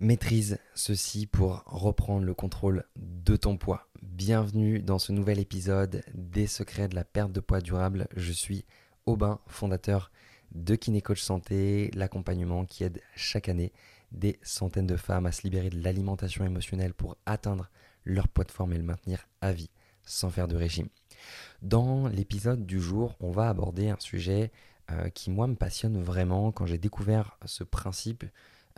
Maîtrise ceci pour reprendre le contrôle de ton poids. Bienvenue dans ce nouvel épisode des secrets de la perte de poids durable. Je suis Aubin, fondateur de Kinécoach Santé, l'accompagnement qui aide chaque année des centaines de femmes à se libérer de l'alimentation émotionnelle pour atteindre leur poids de forme et le maintenir à vie sans faire de régime. Dans l'épisode du jour, on va aborder un sujet euh, qui moi me passionne vraiment quand j'ai découvert ce principe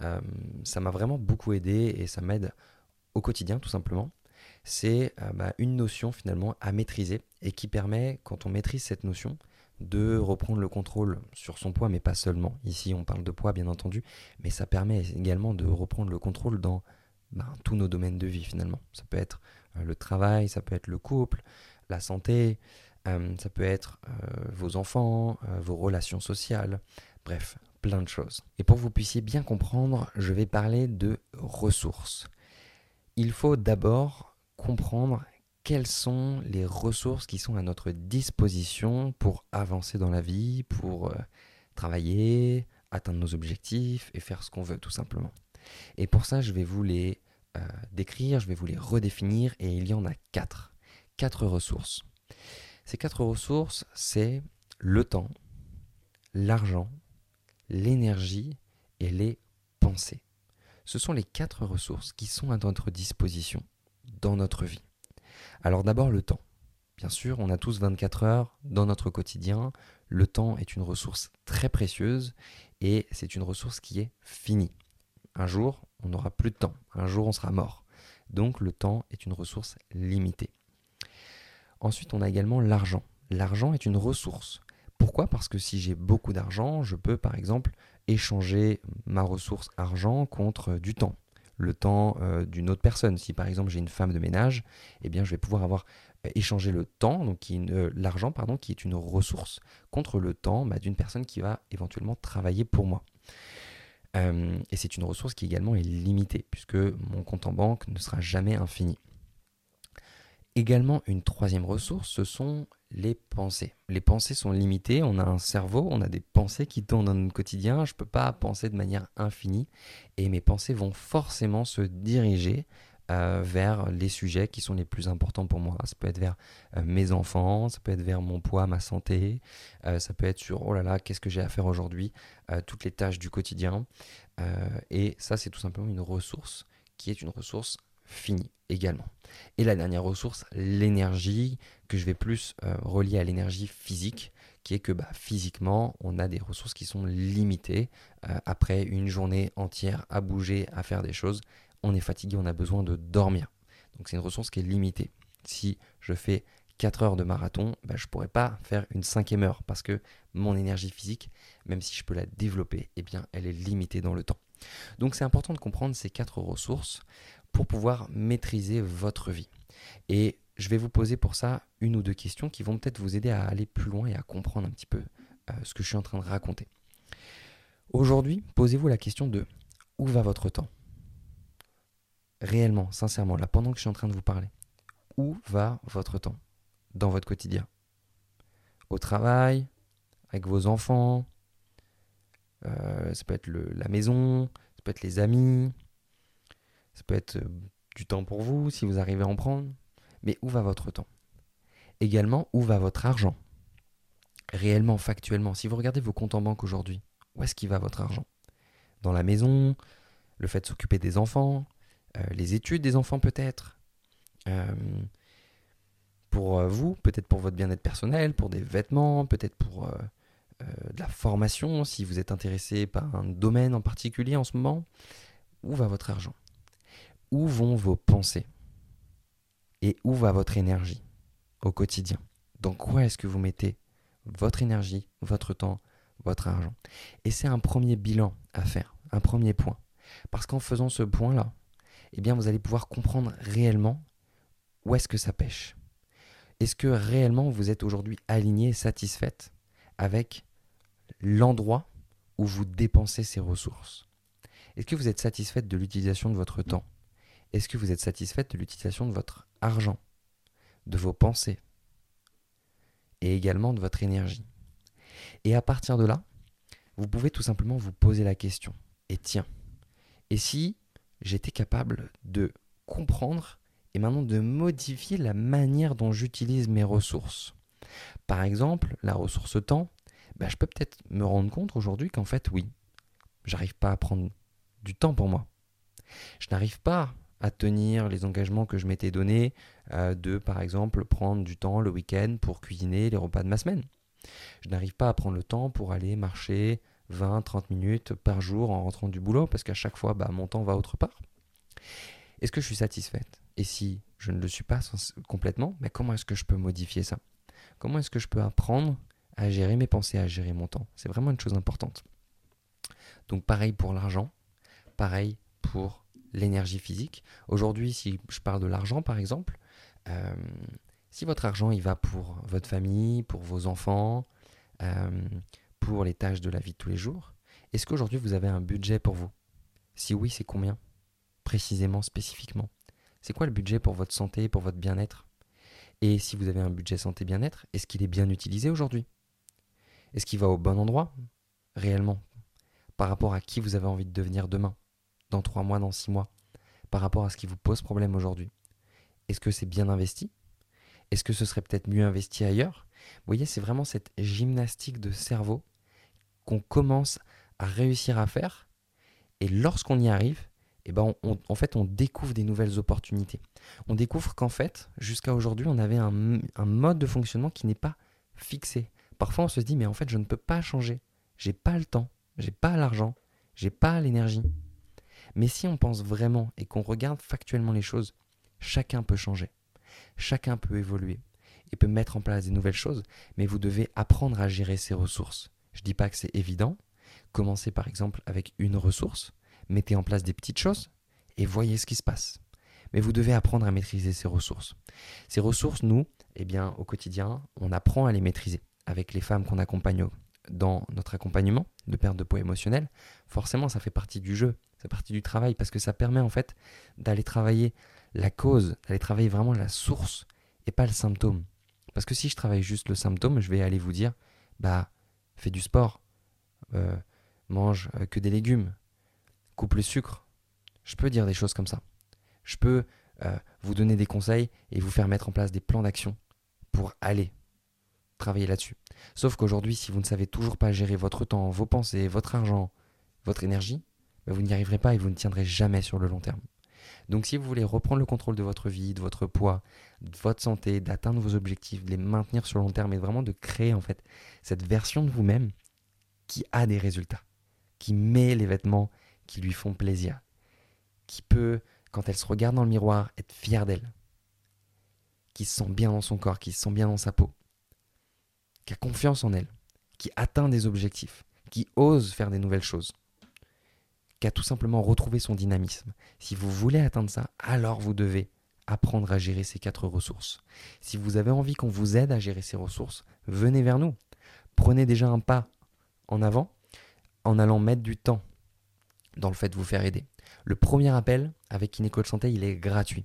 euh, ça m'a vraiment beaucoup aidé et ça m'aide au quotidien tout simplement. C'est euh, bah, une notion finalement à maîtriser et qui permet, quand on maîtrise cette notion, de reprendre le contrôle sur son poids, mais pas seulement. Ici, on parle de poids, bien entendu, mais ça permet également de reprendre le contrôle dans bah, tous nos domaines de vie, finalement. Ça peut être euh, le travail, ça peut être le couple, la santé, ça peut être vos enfants, vos relations sociales, bref, plein de choses. Et pour que vous puissiez bien comprendre, je vais parler de ressources. Il faut d'abord comprendre quelles sont les ressources qui sont à notre disposition pour avancer dans la vie, pour euh, travailler, atteindre nos objectifs et faire ce qu'on veut tout simplement. Et pour ça, je vais vous les euh, décrire, je vais vous les redéfinir et il y en a quatre. Quatre ressources. Ces quatre ressources, c'est le temps, l'argent, l'énergie et les pensées. Ce sont les quatre ressources qui sont à notre disposition dans notre vie. Alors d'abord le temps. Bien sûr, on a tous 24 heures dans notre quotidien. Le temps est une ressource très précieuse et c'est une ressource qui est finie. Un jour, on n'aura plus de temps. Un jour, on sera mort. Donc le temps est une ressource limitée. Ensuite, on a également l'argent. L'argent est une ressource. Pourquoi? Parce que si j'ai beaucoup d'argent, je peux par exemple échanger ma ressource argent contre du temps, le temps euh, d'une autre personne. Si par exemple j'ai une femme de ménage, eh bien je vais pouvoir avoir euh, échangé le temps, donc euh, l'argent pardon, qui est une ressource, contre le temps bah, d'une personne qui va éventuellement travailler pour moi. et c'est une ressource qui également est limitée, puisque mon compte en banque ne sera jamais infini. Également, une troisième ressource, ce sont les pensées. Les pensées sont limitées, on a un cerveau, on a des pensées qui tournent dans notre quotidien, je ne peux pas penser de manière infinie, et mes pensées vont forcément se diriger euh, vers les sujets qui sont les plus importants pour moi. Ça peut être vers euh, mes enfants, ça peut être vers mon poids, ma santé, euh, ça peut être sur oh là là, qu'est-ce que j'ai à faire aujourd'hui, toutes les tâches du quotidien. et ça, c'est tout simplement une ressource qui est une ressource fini également. Et la dernière ressource, l'énergie, que je vais plus euh, relier à l'énergie physique, qui est que bah, physiquement, on a des ressources qui sont limitées. Euh, après une journée entière à bouger, à faire des choses, on est fatigué, on a besoin de dormir. Donc c'est une ressource qui est limitée. Si je fais 4 heures de marathon, bah, je ne pourrais pas faire une cinquième heure parce que mon énergie physique, même si je peux la développer, eh bien, elle est limitée dans le temps. Donc c'est important de comprendre ces quatre ressources pour pouvoir maîtriser votre vie. Et je vais vous poser pour ça une ou deux questions qui vont peut-être vous aider à aller plus loin et à comprendre un petit peu euh, ce que je suis en train de raconter. Aujourd'hui, posez-vous la question de où va votre temps? Réellement, sincèrement, là, pendant que je suis en train de vous parler, où va votre temps dans votre quotidien? Au travail, avec vos enfants, euh, ça peut être la maison, ça peut être les amis, ça peut être euh, du temps pour vous si vous arrivez à en prendre. Mais où va votre temps? Également, où va votre argent? Réellement, factuellement, si vous regardez vos comptes en banque aujourd'hui, où est-ce qu'il va votre argent? Dans la maison, le fait de s'occuper des enfants, euh, les études des enfants peut-être, euh, pour vous, peut-être pour votre bien-être personnel, pour des vêtements, peut-être pour de la formation, si vous êtes intéressé par un domaine en particulier en ce moment. Où va votre argent? Où vont vos pensées et où va votre énergie au quotidien? Dans quoi est-ce que vous mettez votre énergie, votre temps, votre argent? Et c'est un premier bilan à faire, un premier point. Parce qu'en faisant ce point-là, eh bien vous allez pouvoir comprendre réellement où est-ce que ça pêche. Est-ce que réellement vous êtes aujourd'hui aligné, satisfaite avec l'endroit où vous dépensez ces ressources? Est-ce que vous êtes satisfaite de l'utilisation de votre temps? Est-ce que vous êtes satisfaite de l'utilisation de votre argent, de vos pensées et également de votre énergie? Et à partir de là, vous pouvez tout simplement vous poser la question. Et tiens, et si j'étais capable de comprendre et maintenant de modifier la manière dont j'utilise mes ressources? Par exemple, la ressource temps, bah, je peux peut-être me rendre compte aujourd'hui qu'en fait, oui, j'arrive pas à prendre du temps pour moi. Je n'arrive pas à tenir les engagements que je m'étais donnés euh, de, par exemple, prendre du temps le week-end pour cuisiner les repas de ma semaine. Je n'arrive pas à prendre le temps pour aller marcher 20-30 minutes par jour en rentrant du boulot parce qu'à chaque fois, bah, mon temps va autre part. Est-ce que je suis satisfaite? Et si je ne le suis pas complètement, mais comment est-ce que je peux modifier ça? Comment est-ce que je peux apprendre à gérer mes pensées, à gérer mon temps? C'est vraiment une chose importante. Donc pareil pour l'argent, pareil pour l'énergie physique. Aujourd'hui, si je parle de l'argent par exemple, euh, si votre argent il va pour votre famille, pour vos enfants, euh, pour les tâches de la vie de tous les jours, est-ce qu'aujourd'hui vous avez un budget pour vous? Si oui, c'est combien Précisément, spécifiquement? C'est quoi le budget pour votre santé, pour votre bien-être? Et si vous avez un budget santé bien-être, est-ce qu'il est bien utilisé aujourd'hui? Est-ce qu'il va au bon endroit Réellement? Par rapport à qui vous avez envie de devenir demain? Dans trois mois, dans six mois Par rapport à ce qui vous pose problème aujourd'hui Est-ce que c'est bien investi? Est-ce que ce serait peut-être mieux investi ailleurs? Vous voyez, c'est vraiment cette gymnastique de cerveau qu'on commence à réussir à faire. Et lorsqu'on y arrive, eh ben on découvre des nouvelles opportunités. On découvre qu'en fait, jusqu'à aujourd'hui, on avait un, mode de fonctionnement qui n'est pas fixé. Parfois, on se dit, mais en fait, je ne peux pas changer. J'ai pas le temps, j'ai pas l'argent, j'ai pas l'énergie. Mais si on pense vraiment et qu'on regarde factuellement les choses, chacun peut changer. Chacun peut évoluer et peut mettre en place des nouvelles choses, mais vous devez apprendre à gérer ses ressources. Je ne dis pas que c'est évident. Commencez par exemple avec une ressource, mettez en place des petites choses et voyez ce qui se passe. Mais vous devez apprendre à maîtriser ces ressources. Ces ressources, nous, eh bien, au quotidien, on apprend à les maîtriser. Avec les femmes qu'on accompagne dans notre accompagnement de perte de poids émotionnel, forcément, ça fait partie du jeu, ça fait partie du travail, parce que ça permet en fait d'aller travailler la cause, d'aller travailler vraiment la source et pas le symptôme. Parce que si je travaille juste le symptôme, je vais aller vous dire, bah, fais du sport, euh, mange euh, que des légumes, coupe le sucre. Je peux dire des choses comme ça. Je peux euh, vous donner des conseils et vous faire mettre en place des plans d'action pour aller travailler là-dessus. Sauf qu'aujourd'hui, si vous ne savez toujours pas gérer votre temps, vos pensées, votre argent, votre énergie, ben, vous n'y arriverez pas et vous ne tiendrez jamais sur le long terme. Donc si vous voulez reprendre le contrôle de votre vie, de votre poids, de votre santé, d'atteindre vos objectifs, de les maintenir sur le long terme et vraiment de créer en fait cette version de vous-même qui a des résultats, qui met les vêtements qui lui font plaisir, qui peut, quand elle se regarde dans le miroir, être fière d'elle, qui se sent bien dans son corps, qui se sent bien dans sa peau, qui a confiance en elle, qui atteint des objectifs, qui ose faire des nouvelles choses qu'à tout simplement retrouver son dynamisme. Si vous voulez atteindre ça, alors vous devez apprendre à gérer ces quatre ressources. Si vous avez envie qu'on vous aide à gérer ces ressources, venez vers nous. Prenez déjà un pas en avant en allant mettre du temps dans le fait de vous faire aider. Le premier appel avec Kinécoach Santé, il est gratuit.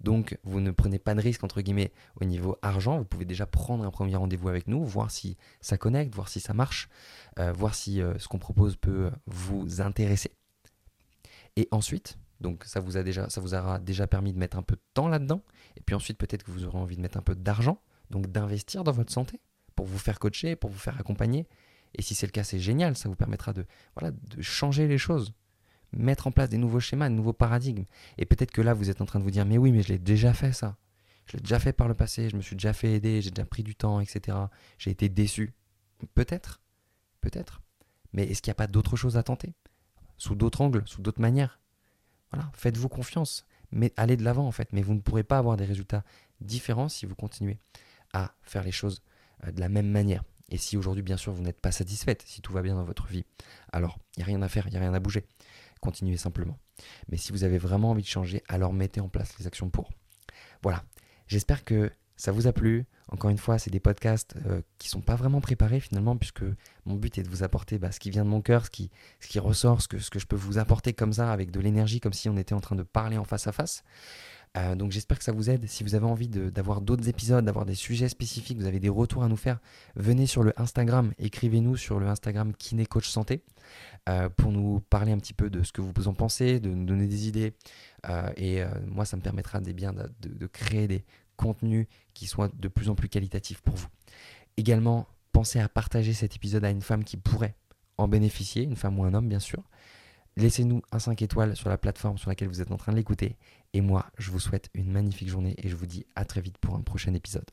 Donc, vous ne prenez pas de risque, entre guillemets, au niveau argent. Vous pouvez déjà prendre un premier rendez-vous avec nous, voir si ça connecte, voir si ça marche, euh, voir si euh, ce qu'on propose peut vous intéresser. Et ensuite, donc ça vous, aura déjà permis de mettre un peu de temps là-dedans. Et puis ensuite, peut-être que vous aurez envie de mettre un peu d'argent, donc d'investir dans votre santé pour vous faire coacher, pour vous faire accompagner. Et si c'est le cas, c'est génial, ça vous permettra de, voilà, de changer les choses, mettre en place des nouveaux schémas, de nouveaux paradigmes. Et peut-être que là, vous êtes en train de vous dire, mais oui, mais je l'ai déjà fait ça. Je l'ai déjà fait par le passé, je me suis déjà fait aider, j'ai déjà pris du temps, etc. J'ai été déçu. Peut-être, peut-être. Mais est-ce qu'il n'y a pas d'autre chose à tenter? Sous d'autres angles, sous d'autres manières. Voilà, faites-vous confiance, mais allez de l'avant en fait. Mais vous ne pourrez pas avoir des résultats différents si vous continuez à faire les choses euh, de la même manière. Et si aujourd'hui, bien sûr, vous n'êtes pas satisfaite, si tout va bien dans votre vie, alors il n'y a rien à faire, il n'y a rien à bouger. Continuez simplement. Mais si vous avez vraiment envie de changer, alors mettez en place les actions pour. Voilà. J'espère que ça vous a plu. Encore une fois, c'est des podcasts euh, qui ne sont pas vraiment préparés finalement, puisque mon but est de vous apporter bah, ce qui vient de mon cœur, ce qui, ressort, ce que je peux vous apporter comme ça, avec de l'énergie, comme si on était en train de parler en face à face. Euh, donc j'espère que ça vous aide. Si vous avez envie d'avoir d'autres épisodes, d'avoir des sujets spécifiques, vous avez des retours à nous faire, venez sur le Instagram, écrivez-nous sur le Instagram Kiné Coach Santé euh, pour nous parler un petit peu de ce que vous en pensez, de nous donner des idées. Euh, et moi, ça me permettra des bien de, de créer des contenus qui soient de plus en plus qualitatifs pour vous. Également, pensez à partager cet épisode à une femme qui pourrait en bénéficier, une femme ou un homme bien sûr. Laissez-nous un 5 étoiles sur la plateforme sur laquelle vous êtes en train de l'écouter. Et moi, je vous souhaite une magnifique journée et je vous dis à très vite pour un prochain épisode.